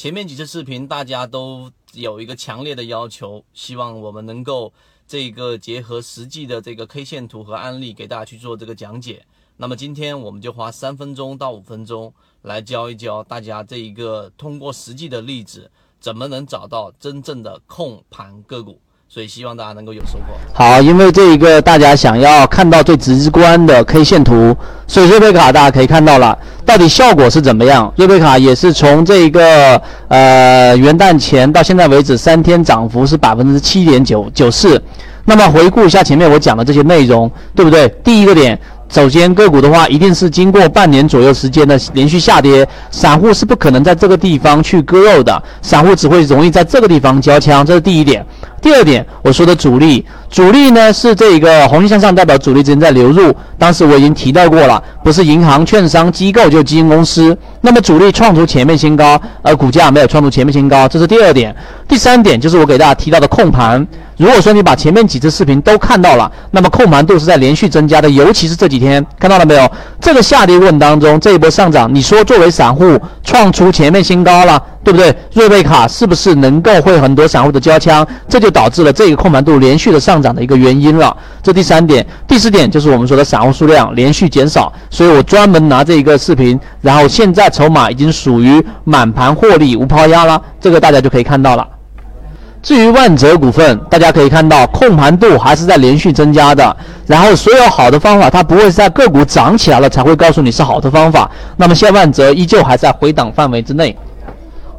前面几次视频大家都有一个强烈的要求，希望我们能够这个结合实际的这个 K 线图和案例给大家去做这个讲解。那么今天我们就花三分钟到五分钟来教一教大家这一个通过实际的例子，怎么能找到真正的控盘个股。所以希望大家能够有收获。好，因为这一个大家想要看到最直观的 K 线图，所以瑞贝卡大家可以看到了，到底效果是怎么样？瑞贝卡也是从这一个呃元旦前到现在为止三天涨幅是百分之七点九九四。那么回顾一下前面我讲的这些内容，对不对？第一个点。首先，个股的话，一定是经过半年左右时间的连续下跌，散户是不可能在这个地方去割肉的，散户只会容易在这个地方交枪，这是第一点。第二点，我说的主力，主力呢是这个红线向上代表主力资金在流入，当时我已经提到过了，不是银行、券商、机构就基金公司。那么主力创出前面新高，而股价没有创出前面新高，这是第二点。第三点就是我给大家提到的控盘。如果说你把前面几次视频都看到了，那么控盘度是在连续增加的，尤其是这几天，看到了没有？这个下跌过程当中，这一波上涨，你说作为散户创出前面新高了，对不对？瑞贝卡是不是能够会很多散户的交枪？这就导致了这个控盘度连续的上涨的一个原因了。这第三点，第四点就是我们说的散户数量连续减少，所以我专门拿这一个视频，然后现在筹码已经属于满盘获利无抛压了，这个大家就可以看到了。至于万泽股份，大家可以看到控盘度还是在连续增加的。然后所有好的方法，它不会在个股涨起来了才会告诉你是好的方法。那么现在万泽依旧还在回档范围之内。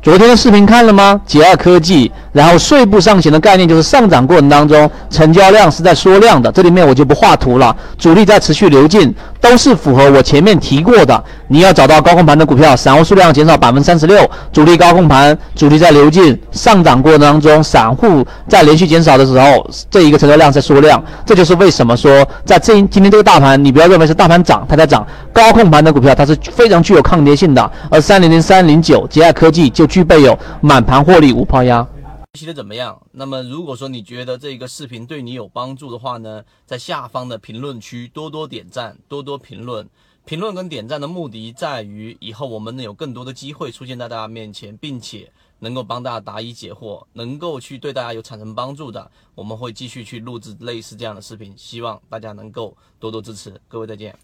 昨天视频看了吗？捷爱科技，然后碎步上行的概念就是上涨过程当中成交量是在缩量的，这里面我就不画图了，主力在持续流进，都是符合我前面提过的。你要找到高控盘的股票，散户数量减少百分之三十六，主力高控盘，主力在流进，上涨过程当中散户在连续减少的时候，这一个成交量在缩量，这就是为什么说在这今天这个大盘，你不要认为是大盘涨它在涨，高控盘的股票它是非常具有抗跌性的，而三零零三零九捷爱科技就。具备有满盘获利无抛压，学习的怎么样？那么如果说你觉得这个视频对你有帮助的话呢，在下方的评论区多多点赞，多多评论。评论跟点赞的目的在于以后我们能有更多的机会出现在大家面前，并且能够帮大家答疑解惑，能够去对大家有产生帮助的，我们会继续去录制类似这样的视频，希望大家能够多多支持。各位再见。